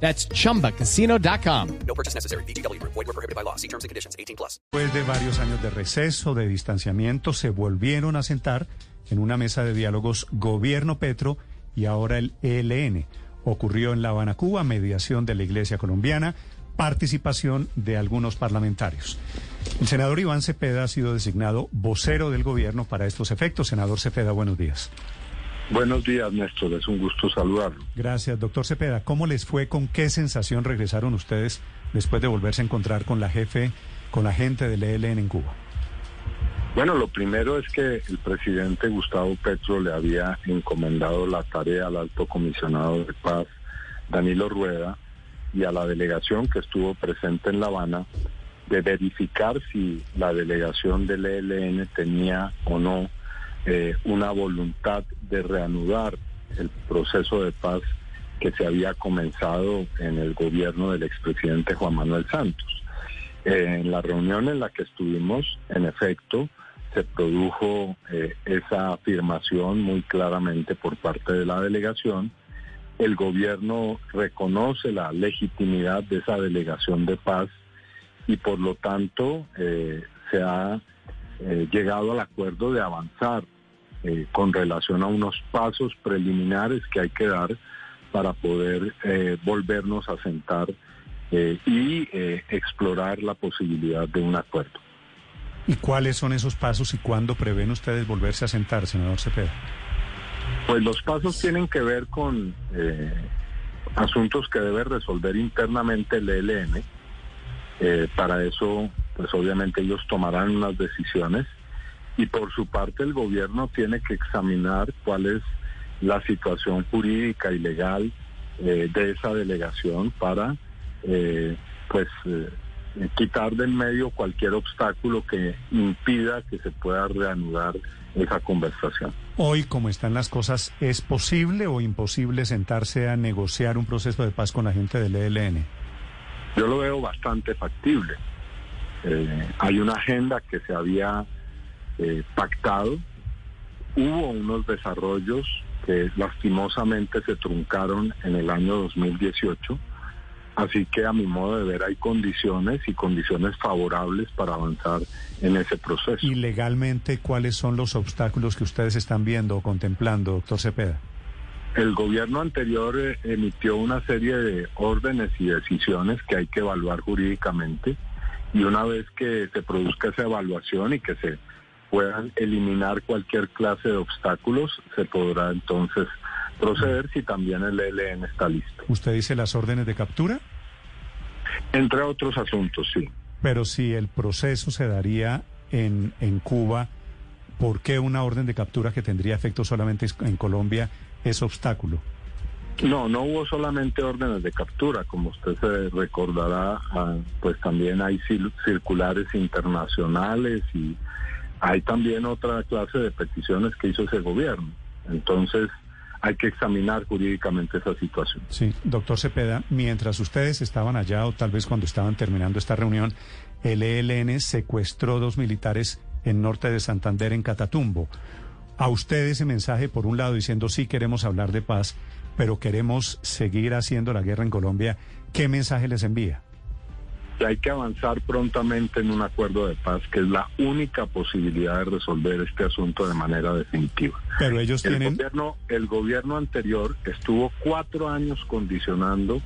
That's chumbacasino.com. No purchase necessary. BGW. Void were prohibited by law. See terms and conditions. 18 plus. Después de varios años de receso, de distanciamiento, se volvieron a sentar en una mesa de diálogos gobierno Petro y ahora el ELN. Ocurrió en La Habana, Cuba, mediación de la Iglesia colombiana, participación de algunos parlamentarios. El senador Iván Cepeda ha sido designado vocero del gobierno para estos efectos. Senador Cepeda, buenos días. Buenos días, Néstor. Es un gusto saludarlo. Gracias, doctor Cepeda. ¿Cómo les fue? ¿Con qué sensación regresaron ustedes después de volverse a encontrar con la jefe, con la gente del ELN en Cuba? Bueno, lo primero es que el presidente Gustavo Petro le había encomendado la tarea al alto comisionado de paz, Danilo Rueda, y a la delegación que estuvo presente en La Habana, de verificar si la delegación del ELN tenía o no eh, una voluntad de reanudar el proceso de paz que se había comenzado en el gobierno del expresidente Juan Manuel Santos. Eh, en la reunión en la que estuvimos, en efecto, se produjo eh, esa afirmación muy claramente por parte de la delegación. El gobierno reconoce la legitimidad de esa delegación de paz y por lo tanto se ha llegado al acuerdo de avanzar eh, con relación a unos pasos preliminares que hay que dar para poder eh, volvernos a sentar eh, y explorar la posibilidad de un acuerdo. ¿Y cuáles son esos pasos y cuándo prevén ustedes volverse a sentar, senador Cepeda? Pues los pasos tienen que ver con asuntos que debe resolver internamente el ELN. para eso, pues obviamente ellos tomarán unas decisiones y por su parte el gobierno tiene que examinar cuál es la situación jurídica y legal eh, de esa delegación para eh, pues eh, quitar del medio cualquier obstáculo que impida que se pueda reanudar esa conversación. Hoy, como están las cosas, ¿es posible o imposible sentarse a negociar un proceso de paz con la gente del ELN? Yo lo veo bastante factible. hay una agenda que se había eh, pactado. Hubo unos desarrollos que lastimosamente se truncaron en el año 2018. Así que a mi modo de ver hay condiciones y condiciones favorables para avanzar en ese proceso. ¿Y legalmente cuáles son los obstáculos que ustedes están viendo o contemplando, doctor Cepeda? El gobierno anterior eh, emitió una serie de órdenes y decisiones que hay que evaluar jurídicamente y una vez que se produzca esa evaluación y que se puedan eliminar cualquier clase de obstáculos, se podrá entonces proceder si también el ELN está listo. ¿Usted dice las órdenes de captura? Entre otros asuntos, sí. Pero si el proceso se daría en, en Cuba, ¿por qué una orden de captura que tendría efecto solamente en Colombia es obstáculo? No, no hubo solamente órdenes de captura, como usted se recordará, ah, pues también hay circulares internacionales y hay también otra clase de peticiones que hizo ese gobierno. Entonces, hay que examinar jurídicamente esa situación. Sí, doctor Cepeda, mientras ustedes estaban allá o tal vez cuando estaban terminando esta reunión, el ELN secuestró dos militares en norte de Santander, en Catatumbo. A ustedes ese mensaje, por un lado, diciendo sí queremos hablar de paz, pero queremos seguir haciendo la guerra en Colombia, ¿qué mensaje les envía? Hay que avanzar prontamente en un acuerdo de paz, que es la única posibilidad de resolver este asunto de manera definitiva. Pero ellos el tienen... Gobierno, el gobierno anterior estuvo cuatro años condicionando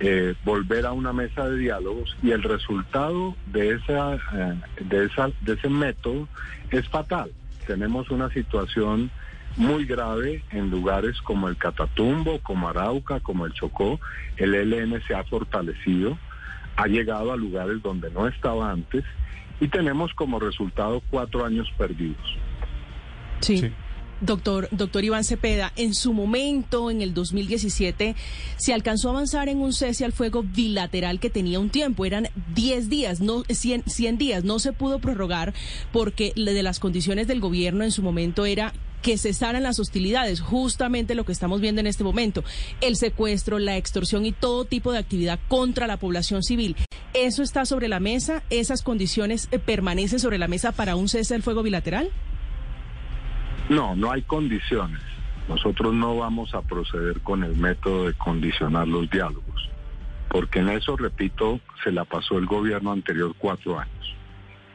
eh, volver a una mesa de diálogos y el resultado de, esa, eh, de, esa, de ese método es fatal. Tenemos una situación muy grave en lugares como el Catatumbo, como Arauca, como el Chocó. El ELN se ha fortalecido ha llegado a lugares donde no estaba antes y tenemos como resultado cuatro años perdidos. Sí. Doctor, doctor Iván Cepeda, en su momento, en el 2017, se alcanzó a avanzar en un cese al fuego bilateral que tenía un tiempo. Eran 10 días, no 100, 100 días. No se pudo prorrogar porque de las condiciones del gobierno en su momento era que cesaran las hostilidades, justamente lo que estamos viendo en este momento, el secuestro, la extorsión y todo tipo de actividad contra la población civil. ¿Eso está sobre la mesa? ¿Esas condiciones eh, permanecen sobre la mesa para un cese del fuego bilateral? No, no hay condiciones. Nosotros no vamos a proceder con el método de condicionar los diálogos, porque en eso, repito, se la pasó el gobierno anterior cuatro años.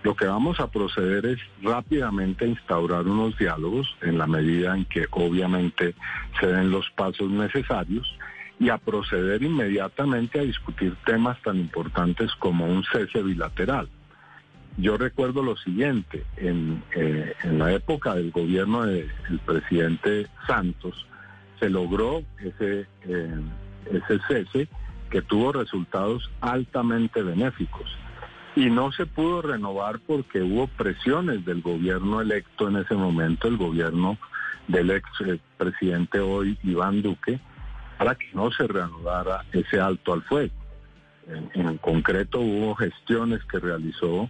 Lo que vamos a proceder es rápidamente instaurar unos diálogos en la medida en que obviamente se den los pasos necesarios y a proceder inmediatamente a discutir temas tan importantes como un cese bilateral. Yo recuerdo lo siguiente, en, eh, la época del gobierno del presidente Santos se logró ese, eh, ese cese que tuvo resultados altamente benéficos y no se pudo renovar porque hubo presiones del gobierno electo en ese momento, el gobierno del ex eh, presidente hoy Iván Duque, para que no se reanudara ese alto al fuego. en concreto hubo gestiones que realizó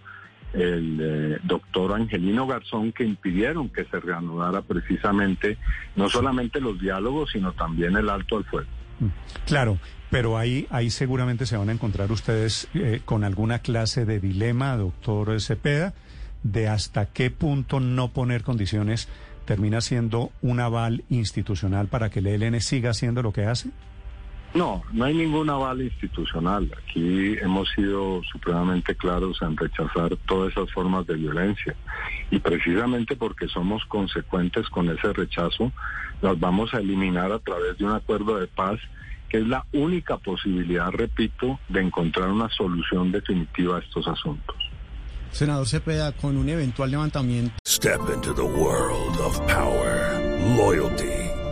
el eh, doctor Angelino Garzón que impidieron que se reanudara precisamente no solamente los diálogos, sino también el alto al fuego. Claro, pero ahí, ahí seguramente se van a encontrar ustedes eh, con alguna clase de dilema, doctor Cepeda, de hasta qué punto no poner condiciones termina siendo un aval institucional para que el ELN siga haciendo lo que hace. No, no hay ningún aval institucional. Aquí hemos sido supremamente claros en rechazar todas esas formas de violencia. Y precisamente porque somos consecuentes con ese rechazo, las vamos a eliminar a través de un acuerdo de paz que es la única posibilidad, repito, de encontrar una solución definitiva a estos asuntos. Senador Cepeda, con un eventual levantamiento. Step into the world of power, loyalty.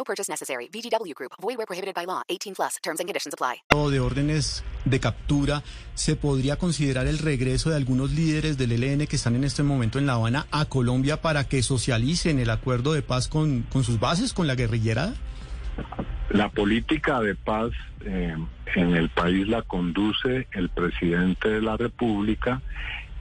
No purchase necessary. VGW Group. Void where prohibited by law. 18 plus. Terms and conditions apply. De órdenes de captura, ¿se podría considerar el regreso de algunos líderes del ELN que están en este momento en La Habana a Colombia para que socialicen el acuerdo de paz con, con sus bases, con la guerrillera? La política de paz eh, en el país la conduce el presidente de la República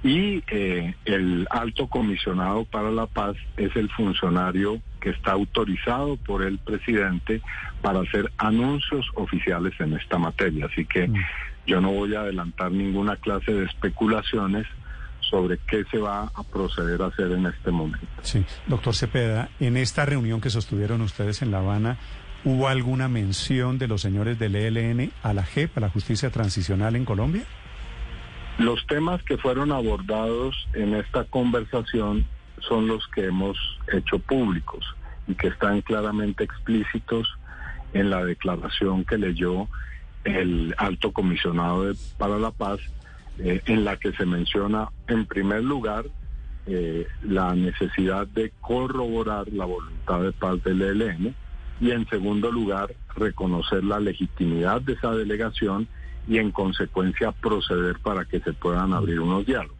y eh, el alto comisionado para la paz es el funcionario que está autorizado por el presidente para hacer anuncios oficiales en esta materia. Así que mm. yo no voy a adelantar ninguna clase de especulaciones sobre qué se va a proceder a hacer en este momento. Sí, doctor Cepeda, en esta reunión que sostuvieron ustedes en La Habana, ¿hubo alguna mención de los señores del ELN a la JEP, a la Justicia Transicional en Colombia? Los temas que fueron abordados en esta conversación son los que hemos hecho públicos y que están claramente explícitos en la declaración que leyó el alto comisionado para la paz, eh, en la que se menciona en primer lugar eh, la necesidad de corroborar la voluntad de paz del ELN y en segundo lugar reconocer la legitimidad de esa delegación y en consecuencia proceder para que se puedan abrir unos diálogos.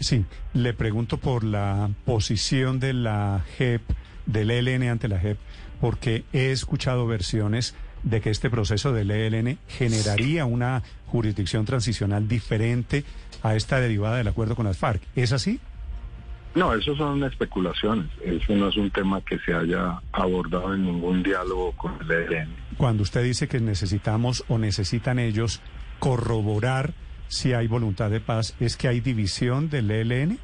Sí, le pregunto por la posición de la JEP, del ELN ante la JEP, porque he escuchado versiones de que este proceso del ELN generaría una jurisdicción transicional diferente a esta derivada del acuerdo con las FARC. ¿Es así? No, eso son especulaciones. Eso no es un tema que se haya abordado en ningún diálogo con el ELN. Cuando usted dice que necesitamos o necesitan ellos corroborar si hay voluntad de paz, ¿es que hay división del ELN?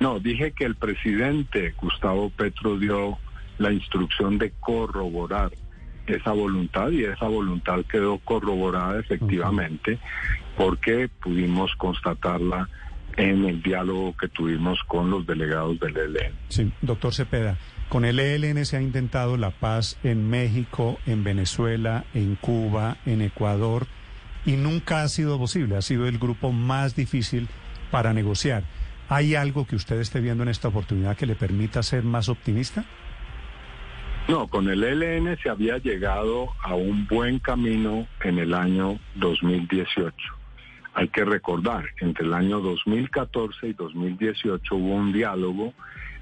No, dije que el presidente Gustavo Petro dio la instrucción de corroborar esa voluntad y esa voluntad quedó corroborada efectivamente porque pudimos constatarla en el diálogo que tuvimos con los delegados del ELN. Sí, doctor Cepeda, con el ELN se ha intentado la paz en México, en Venezuela, en Cuba, en Ecuador, y nunca ha sido posible. Ha sido el grupo más difícil para negociar. ¿Hay algo que usted esté viendo en esta oportunidad que le permita ser más optimista? No, con el ELN se había llegado a un buen camino en el año 2018. Hay que recordar, entre el año 2014 y 2018 hubo un diálogo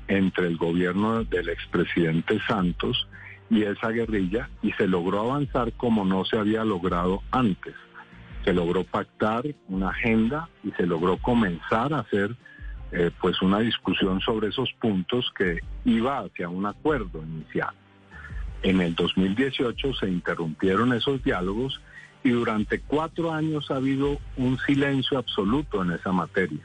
entre el gobierno del expresidente Santos y esa guerrilla y se logró avanzar como no se había logrado antes. Se logró pactar una agenda y se logró comenzar a hacer eh, pues una discusión sobre esos puntos que iba hacia un acuerdo inicial. En el 2018 se interrumpieron esos diálogos y durante cuatro años ha habido un silencio absoluto en esa materia.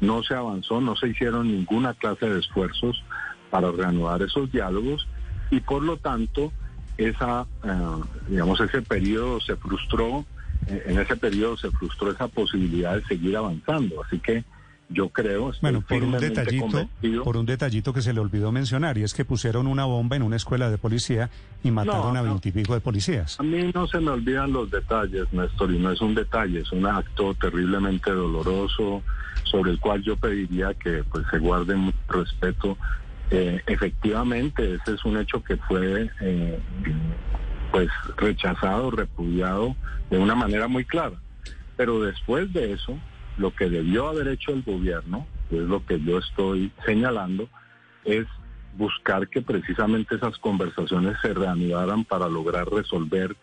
No se avanzó, no se hicieron ninguna clase de esfuerzos para reanudar esos diálogos y por lo tanto esa, eh, digamos, ese periodo se frustró, en ese periodo se frustró esa posibilidad de seguir avanzando. Así que yo creo. Bueno, por un detallito, por un detallito que se le olvidó mencionar y es que pusieron una bomba en una escuela de policía y mataron a veintipico de policías. A mí no se me olvidan los detalles, Néstor, y no es un detalle, es un acto terriblemente doloroso sobre el cual yo pediría que pues se guarde mucho respeto. Eh, efectivamente, ese es un hecho que fue eh, pues rechazado, repudiado de una manera muy clara. Pero después de eso, lo que debió haber hecho el gobierno, que es lo que yo estoy señalando, es buscar que precisamente esas conversaciones se reanudaran para lograr resolver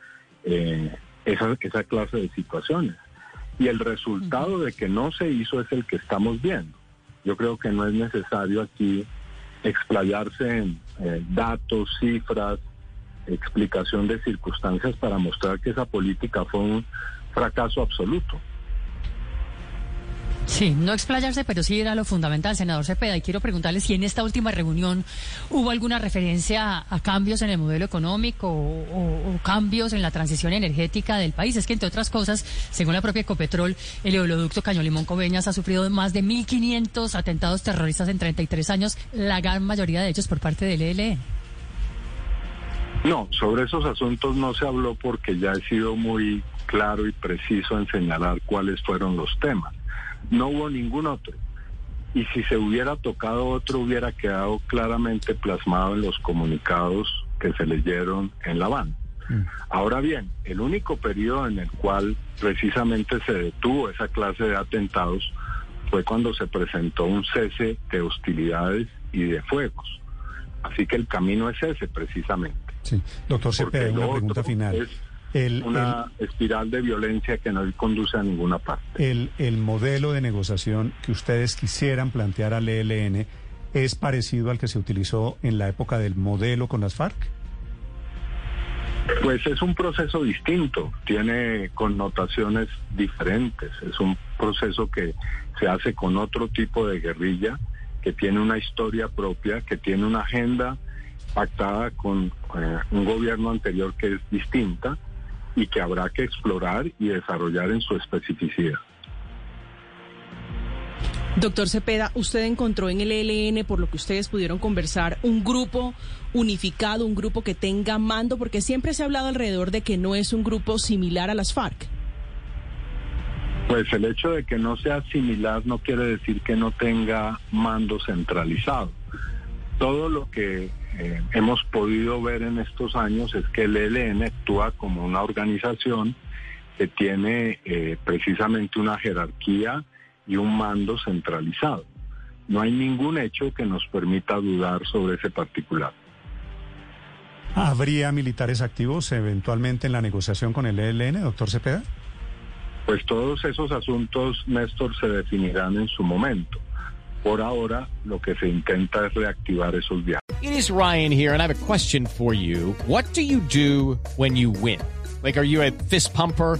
eh, esa, esa clase de situaciones. Y el resultado de que no se hizo es el que estamos viendo. Yo creo que no es necesario aquí explayarse en eh, datos, cifras, explicación de circunstancias para mostrar que esa política fue un fracaso absoluto. Sí, no explayarse, pero sí era lo fundamental, senador Cepeda. Y quiero preguntarle si en esta última reunión hubo alguna referencia a, cambios en el modelo económico o, cambios en la transición energética del país. Es que, entre otras cosas, según la propia Ecopetrol, el oleoducto Caño Limón Coveñas ha sufrido más de 1.500 atentados terroristas en 33 años, la gran mayoría de ellos por parte del ELN. No, sobre esos asuntos no se habló porque ya he sido muy claro y preciso en señalar cuáles fueron los temas no hubo ningún otro. Y si se hubiera tocado otro, hubiera quedado claramente plasmado en los comunicados que se leyeron en La Habana. Mm. Ahora bien, el único periodo en el cual precisamente se detuvo esa clase de atentados fue cuando se presentó un cese de hostilidades y de fuegos. Así que el camino es ese precisamente. Sí, doctor Cepeda, una pregunta final una espiral de violencia que no conduce a ninguna parte. El, el modelo de negociación que ustedes quisieran plantear al ELN es parecido al que se utilizó en la época del modelo con las FARC. Pues es un proceso distinto, tiene connotaciones diferentes, es un proceso que se hace con otro tipo de guerrilla, que tiene una historia propia, que tiene una agenda pactada con eh, un gobierno anterior que es distinta y que habrá que explorar y desarrollar en su especificidad. Doctor Cepeda, usted encontró en el ELN, por lo que ustedes pudieron conversar, un grupo unificado, un grupo que tenga mando, porque siempre se ha hablado alrededor de que no es un grupo similar a las FARC. Pues el hecho de que no sea similar no quiere decir que no tenga mando centralizado. Todo lo que eh, hemos podido ver en estos años es que el ELN actúa como una organización que tiene eh, precisamente una jerarquía y un mando centralizado. No hay ningún hecho que nos permita dudar sobre ese particular. ¿Habría militares activos eventualmente en la negociación con el ELN, doctor Cepeda? Pues todos esos asuntos, Néstor, se definirán en su momento. Por ahora, lo que se intenta es reactivar esos viajes. It is Ryan here, and I have a question for you. What do you do when you win? Like, are you a fist pumper,